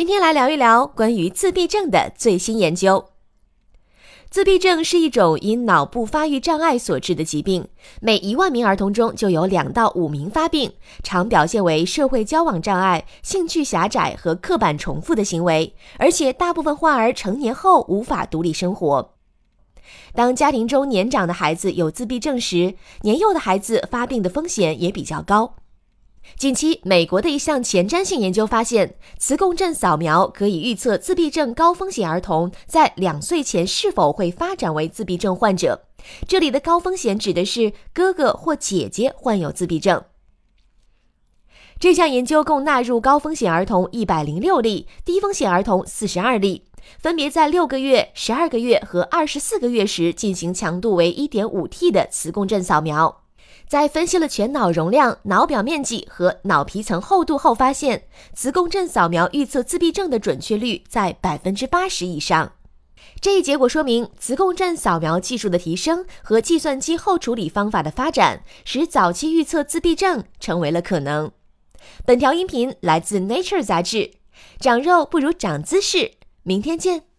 今天来聊一聊关于自闭症的最新研究。自闭症是一种因脑部发育障碍所致的疾病，每一万名儿童中就有两到五名发病，常表现为社会交往障碍、兴趣狭窄和刻板重复的行为，而且大部分患儿成年后无法独立生活。当家庭中年长的孩子有自闭症时，年幼的孩子发病的风险也比较高。近期，美国的一项前瞻性研究发现，磁共振扫描可以预测自闭症高风险儿童在两岁前是否会发展为自闭症患者。这里的高风险指的是哥哥或姐姐患有自闭症。这项研究共纳入高风险儿童一百零六例，低风险儿童四十二例，分别在六个月、十二个月和二十四个月时进行强度为一点五 T 的磁共振扫描。在分析了全脑容量、脑表面积和脑皮层厚度后，发现磁共振扫描预测自闭症的准确率在百分之八十以上。这一结果说明，磁共振扫描技术的提升和计算机后处理方法的发展，使早期预测自闭症成为了可能。本条音频来自《Nature》杂志。长肉不如长姿势，明天见。